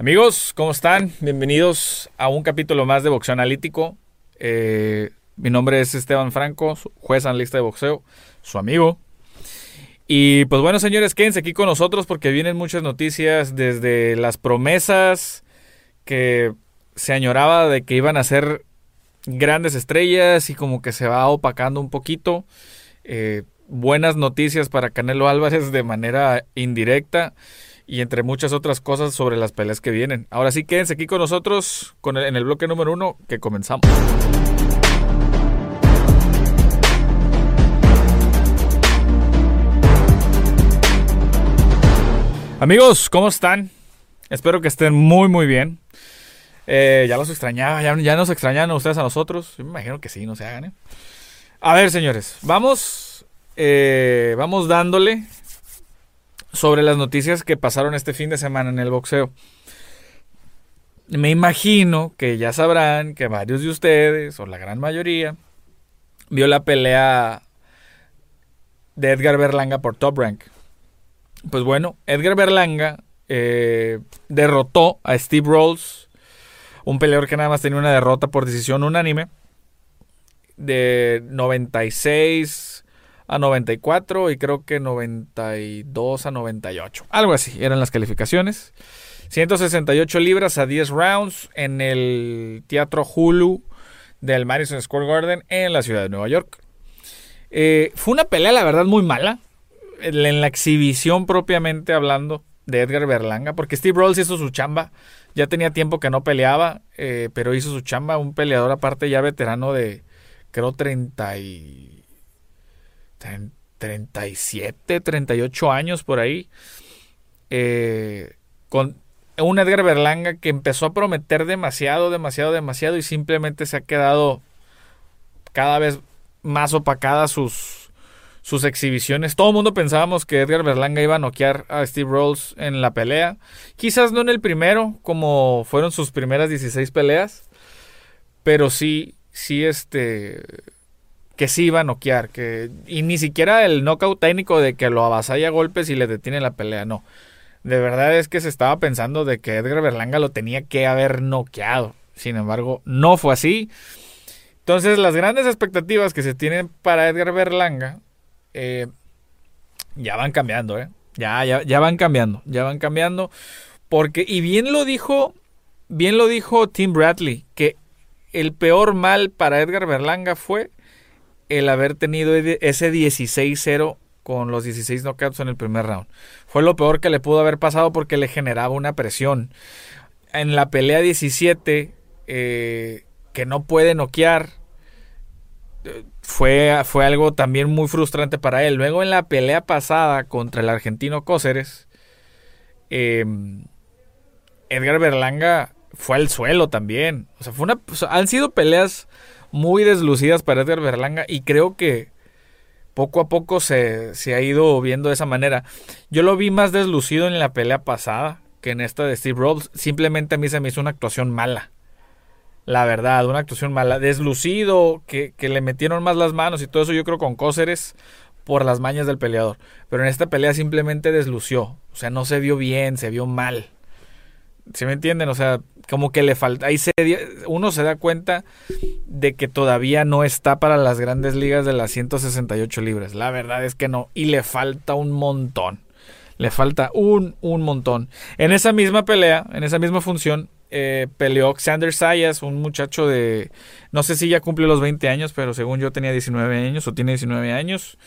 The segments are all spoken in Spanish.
Amigos, ¿cómo están? Bienvenidos a un capítulo más de Boxeo Analítico. Eh, mi nombre es Esteban Franco, juez analista de boxeo, su amigo. Y pues bueno, señores, quédense aquí con nosotros porque vienen muchas noticias desde las promesas que se añoraba de que iban a ser grandes estrellas y como que se va opacando un poquito. Eh, buenas noticias para Canelo Álvarez de manera indirecta y entre muchas otras cosas sobre las peleas que vienen. Ahora sí, quédense aquí con nosotros con en el bloque número uno que comenzamos. Amigos, ¿cómo están? Espero que estén muy muy bien. Eh, ya los extrañaba, ya, ya, nos extrañan ustedes a nosotros. Yo me imagino que sí, no se hagan. ¿eh? A ver, señores, vamos, eh, vamos dándole sobre las noticias que pasaron este fin de semana en el boxeo. Me imagino que ya sabrán que varios de ustedes, o la gran mayoría, vio la pelea de Edgar Berlanga por Top Rank. Pues bueno, Edgar Berlanga eh, derrotó a Steve Rolls, un peleador que nada más tenía una derrota por decisión unánime, de 96 a 94 y creo que 92 a 98. Algo así, eran las calificaciones. 168 libras a 10 rounds en el Teatro Hulu del Madison Square Garden en la ciudad de Nueva York. Eh, fue una pelea, la verdad, muy mala. En la exhibición propiamente hablando de Edgar Berlanga, porque Steve Rolls hizo su chamba. Ya tenía tiempo que no peleaba, eh, pero hizo su chamba. Un peleador aparte ya veterano de, creo, 30 y 37, 38 años por ahí. Eh, con un Edgar Berlanga que empezó a prometer demasiado, demasiado, demasiado y simplemente se ha quedado cada vez más opacada sus, sus exhibiciones. Todo el mundo pensábamos que Edgar Berlanga iba a noquear a Steve Rolls en la pelea. Quizás no en el primero, como fueron sus primeras 16 peleas, pero sí, sí, este que sí iba a noquear, que, y ni siquiera el knockout técnico de que lo avasalla a golpes y le detiene la pelea, no. De verdad es que se estaba pensando de que Edgar Berlanga lo tenía que haber noqueado. Sin embargo, no fue así. Entonces, las grandes expectativas que se tienen para Edgar Berlanga eh, ya van cambiando, ¿eh? Ya, ya, ya van cambiando, ya van cambiando. Porque, y bien lo dijo, bien lo dijo Tim Bradley, que el peor mal para Edgar Berlanga fue el haber tenido ese 16-0 con los 16 knockouts en el primer round. Fue lo peor que le pudo haber pasado porque le generaba una presión. En la pelea 17, eh, que no puede noquear, fue, fue algo también muy frustrante para él. Luego en la pelea pasada contra el argentino Cóceres, em, Edgar Berlanga fue al suelo también. O sea, fue una, han sido peleas muy deslucidas para Edgar Berlanga y creo que poco a poco se, ha ido viendo de esa manera. Yo lo vi más deslucido en la pelea pasada que en esta de Steve Rhodes. Simplemente a mí se me hizo una actuación mala. La verdad, una actuación mala. Deslucido, que, que le metieron más las manos y todo eso yo creo con Cóceres por las mañas del peleador. Pero en esta pelea simplemente deslució. O sea, no se vio bien, se vio mal. ¿Sí me entienden? O sea, como que le falta. Ahí se, uno se da cuenta de que todavía no está para las grandes ligas de las 168 libras. La verdad es que no. Y le falta un montón. Le falta un, un montón. En esa misma pelea, en esa misma función, eh, peleó Xander Sayas, un muchacho de. No sé si ya cumple los 20 años, pero según yo tenía 19 años o tiene 19 años.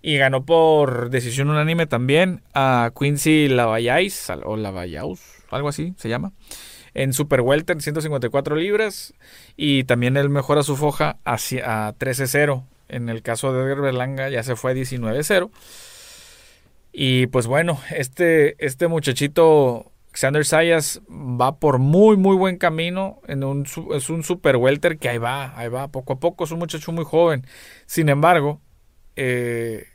Y ganó por decisión unánime también a Quincy Lavallais o Lavallaus, algo así se llama en Super Welter 154 libras y también él mejora su foja a 13-0. En el caso de Edgar Berlanga ya se fue a 19-0. Y pues bueno, este, este muchachito Xander Sayas va por muy muy buen camino en un, es un super welter que ahí va, ahí va poco a poco, es un muchacho muy joven. Sin embargo, eh,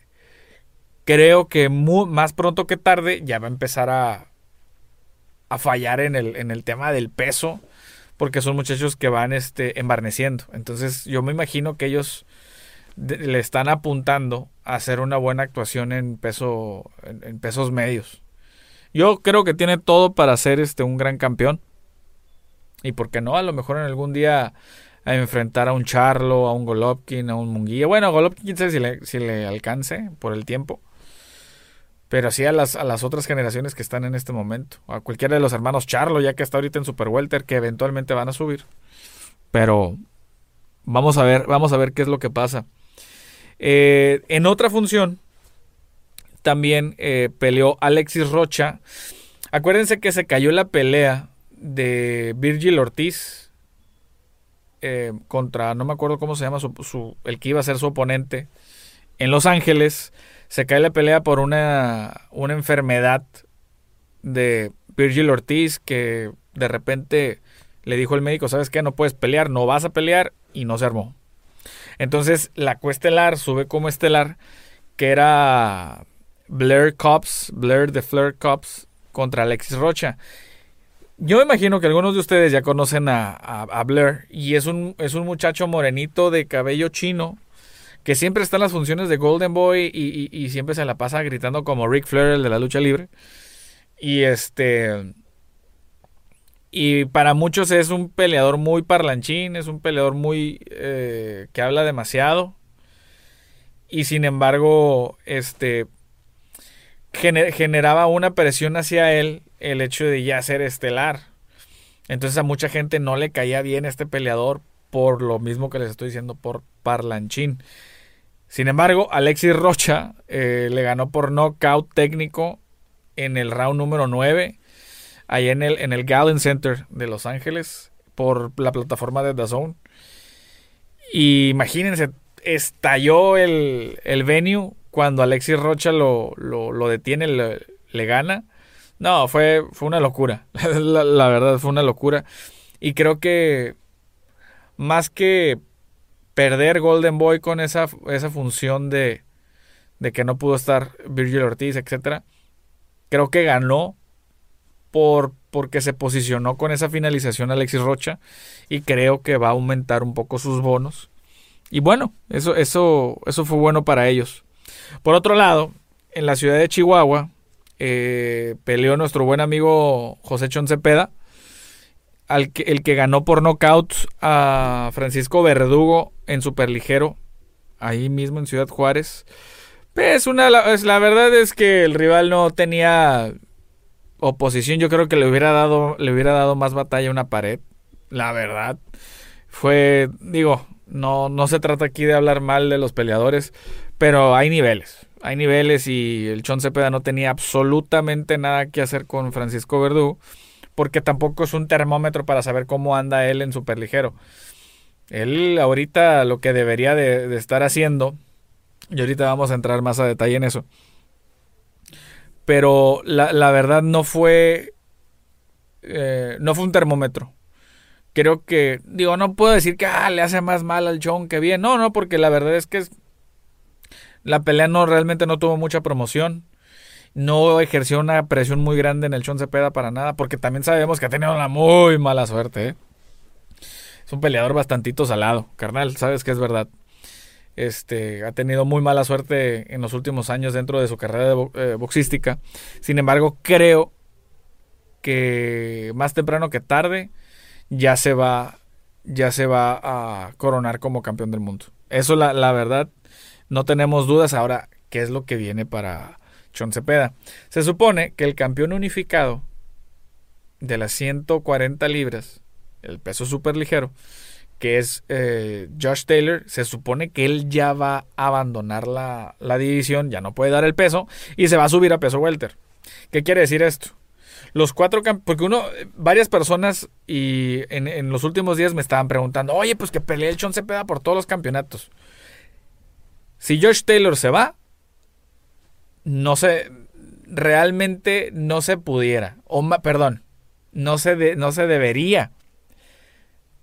creo que más pronto que tarde ya va a empezar a, a fallar en el, en el tema del peso, porque son muchachos que van este, embarneciendo. Entonces yo me imagino que ellos le están apuntando a hacer una buena actuación en peso en, pesos medios. Yo creo que tiene todo para ser este un gran campeón. Y por qué no, a lo mejor en algún día a enfrentar a un Charlo, a un Golovkin, a un Munguía. Bueno, Golovkin quién si le, si le alcance por el tiempo. Pero sí a las, a las otras generaciones que están en este momento. A cualquiera de los hermanos Charlo, ya que está ahorita en Super Welter, que eventualmente van a subir. Pero vamos a ver, vamos a ver qué es lo que pasa. Eh, en otra función, también eh, peleó Alexis Rocha. Acuérdense que se cayó la pelea de Virgil Ortiz eh, contra, no me acuerdo cómo se llama, su, el que iba a ser su oponente en Los Ángeles se cae la pelea por una, una enfermedad de Virgil Ortiz que de repente le dijo el médico, ¿sabes qué? No puedes pelear, no vas a pelear y no se armó. Entonces la cuestelar sube como estelar que era Blair Cops, Blair de Flair Cops contra Alexis Rocha. Yo me imagino que algunos de ustedes ya conocen a, a, Blair y es un, es un muchacho morenito de cabello chino que siempre está en las funciones de Golden Boy y, siempre se la pasa gritando como Rick Flair, el de la lucha libre. Y este. Y para muchos es un peleador muy parlanchín, es un peleador muy. Eh, que habla demasiado. Y sin embargo, este. generaba una presión hacia él el hecho de ya ser estelar. Entonces a mucha gente no le caía bien este peleador por lo mismo que les estoy diciendo, por parlanchín. Sin embargo, Alexis Rocha eh, le ganó por knockout técnico en el round número 9, ahí en el, en el Gallen Center de Los Ángeles, por la plataforma de DAZN. Y imagínense, estalló el, el venue cuando Alexis Rocha lo, lo, detiene, le, gana. No, fue, fue una locura. la verdad, fue una locura. Y creo que más que perder Golden Boy con esa, esa función de, de que no pudo estar Virgil Ortiz, etc. Creo que ganó por, porque se posicionó con esa finalización Alexis Rocha y creo que va a aumentar un poco sus bonos. Y bueno, eso, eso, eso fue bueno para ellos. Por otro lado, en la ciudad de Chihuahua eh, peleó nuestro buen amigo José Chon Cepeda que, el que ganó por nocaut a Francisco Verdugo en superligero, ahí mismo en Ciudad Juárez. Pues una, la, la verdad es que el rival no tenía oposición. Yo creo que le hubiera dado, le hubiera dado más batalla a una pared. La verdad. Fue, digo, no, no se trata aquí de hablar mal de los peleadores, pero hay niveles. Hay niveles y el Chon Cepeda no tenía absolutamente nada que hacer con Francisco Verdugo porque tampoco es un termómetro para saber cómo anda él en superligero. Él ahorita lo que debería de, estar haciendo, y ahorita vamos a entrar más a detalle en eso, pero la, verdad no fue, eh, no fue un termómetro. Creo que, digo, no puedo decir que ah, le hace más mal al John que bien. No, no, porque la verdad es que la pelea no realmente no tuvo mucha promoción no ejerció una presión muy grande en el Chon Cepeda para nada, porque también sabemos que ha tenido una muy mala suerte. ¿eh? Es un peleador bastantito salado, carnal, sabes que es verdad. Este, ha tenido muy mala suerte en los últimos años dentro de su carrera de eh, boxística. Sin embargo, creo que más temprano que tarde ya se va ya se va a coronar como campeón del mundo. Eso la, la verdad, no tenemos dudas ahora qué es lo que viene para Chon Cepeda. Se supone que el campeón unificado de las 140 libras, el peso súper ligero, que es eh, Josh Taylor, se supone que él ya va a abandonar la, división, ya no puede dar el peso y se va a subir a peso welter. ¿Qué quiere decir esto? Los cuatro porque uno, varias personas y en, los últimos días me estaban preguntando, oye, pues que pelee el Chon Cepeda por todos los campeonatos. Si Josh Taylor se va, no se, realmente no se pudiera, o perdón, no se, no se debería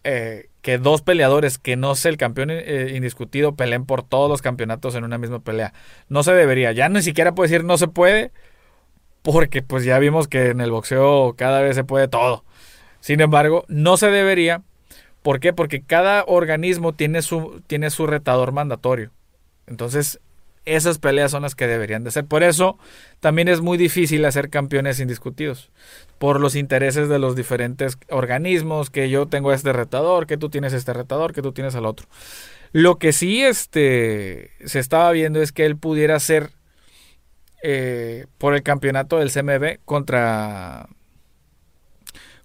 eh, que dos peleadores que no sé el campeón eh, indiscutido peleen por todos los campeonatos en una misma pelea. No se debería, ya ni siquiera puede decir no se puede, porque pues ya vimos que en el boxeo cada vez se puede todo. Sin embargo, no se debería. ¿Por qué? Porque cada organismo tiene su, tiene su retador mandatorio. Entonces, esas peleas son las que deberían de ser. Por eso también es muy difícil hacer campeones indiscutidos. Por los intereses de los diferentes organismos, que yo tengo este retador, que tú tienes este retador, que tú tienes al otro. Lo que sí este, se estaba viendo es que él pudiera ser eh, por el campeonato del CMB contra,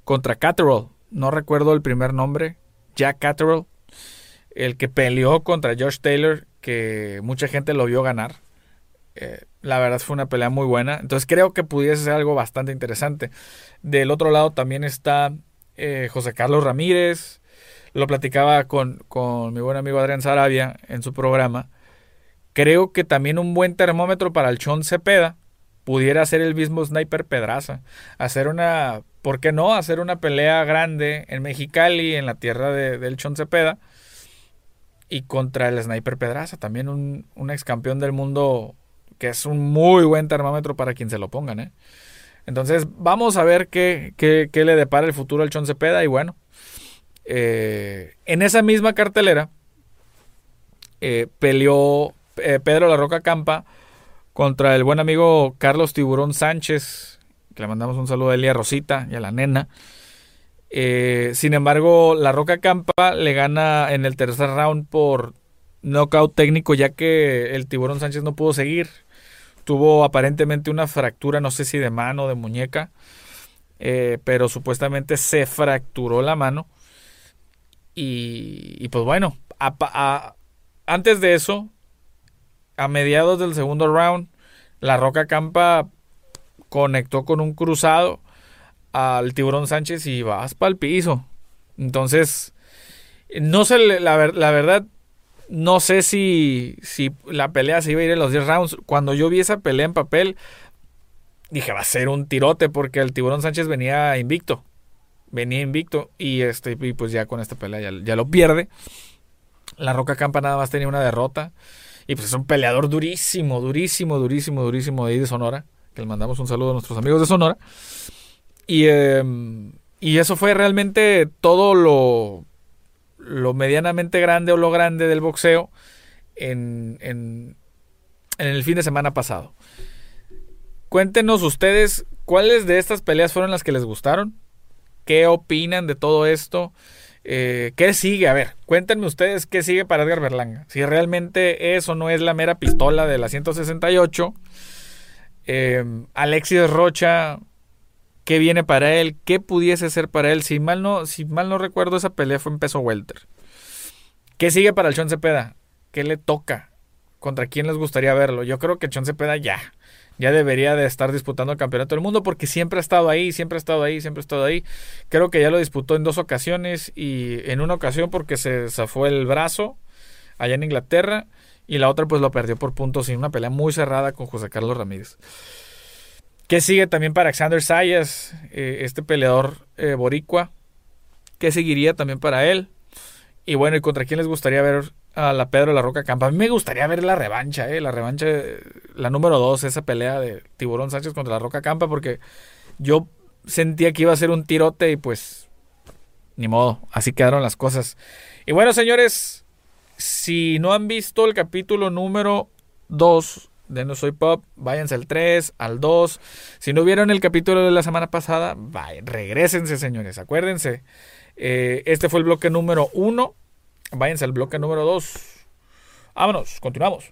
contra Catterall. No recuerdo el primer nombre. Jack Catterall. El que peleó contra Josh Taylor que mucha gente lo vio ganar. Eh, la verdad fue una pelea muy buena. Entonces creo que pudiese ser algo bastante interesante. Del otro lado también está eh, José Carlos Ramírez. Lo platicaba con, con, mi buen amigo Adrián Sarabia en su programa. Creo que también un buen termómetro para el Chon Cepeda pudiera ser el mismo Sniper Pedraza. Hacer una, ¿por qué no? Hacer una pelea grande en Mexicali, en la tierra de, del Chon Cepeda y contra el Sniper Pedraza, también un, ex campeón del mundo que es un muy buen termómetro para quien se lo pongan. ¿eh? Entonces vamos a ver qué, le depara el futuro al Chon Cepeda y bueno, eh, en esa misma cartelera eh, peleó Pedro La Roca Campa contra el buen amigo Carlos Tiburón Sánchez, que le mandamos un saludo a Elia Rosita y a la nena. Eh, sin embargo, La Roca Campa le gana en el tercer round por knockout técnico, ya que el Tiburón Sánchez no pudo seguir. Tuvo aparentemente una fractura, no sé si de mano o de muñeca, eh, pero supuestamente se fracturó la mano. Y, pues bueno, antes de eso, a mediados del segundo round, La Roca Campa conectó con un cruzado al tiburón Sánchez y vas para el piso. Entonces, no sé, la, la, verdad, no sé si, si la pelea se iba a ir en los 10 rounds. Cuando yo vi esa pelea en papel, dije, va a ser un tirote porque el tiburón Sánchez venía invicto. Venía invicto y, este, y pues ya con esta pelea ya, ya lo pierde. La Roca Campa nada más tenía una derrota. Y pues es un peleador durísimo, durísimo, durísimo, durísimo de ahí de Sonora. Que le mandamos un saludo a nuestros amigos de Sonora. Y, em, y eso fue realmente todo lo, lo medianamente grande o lo grande del boxeo en, en, el fin de semana pasado. Cuéntenos ustedes cuáles de estas peleas fueron las que les gustaron. ¿Qué opinan de todo esto? Eh, ¿Qué sigue? A ver, cuéntenme ustedes qué sigue para Edgar Berlanga. Si realmente eso no es la mera pistola de la 168. Em, Alexis Rocha qué viene para él, qué pudiese ser para él. Si mal no, si mal no recuerdo, esa pelea fue en peso welter. ¿Qué sigue para el Chon Cepeda? ¿Qué le toca? ¿Contra quién les gustaría verlo? Yo creo que Chon Cepeda ya, ya debería de estar disputando el campeonato del mundo porque siempre ha estado ahí, siempre ha estado ahí, siempre ha estado ahí. Creo que ya lo disputó en dos ocasiones y en una ocasión porque se zafó el brazo allá en Inglaterra y la otra pues lo perdió por puntos en una pelea muy cerrada con José Carlos Ramírez. ¿Qué sigue también para Alexander Sayas, eh, este peleador eh, boricua? ¿Qué seguiría también para él? Y bueno, ¿y contra quién les gustaría ver a la Pedro La Roca Campa? A mí me gustaría ver la revancha, eh, la revancha, la número dos, esa pelea de Tiburón Sánchez contra La Roca Campa, porque yo sentía que iba a ser un tirote y pues ni modo, así quedaron las cosas. Y bueno, señores, si no han visto el capítulo número 2 de No Soy Pop, váyanse al 3, al 2. Si no vieron el capítulo de la semana pasada, regresense, señores, acuérdense. Eh, este fue el bloque número 1. Váyanse al bloque número 2. Vámonos, continuamos.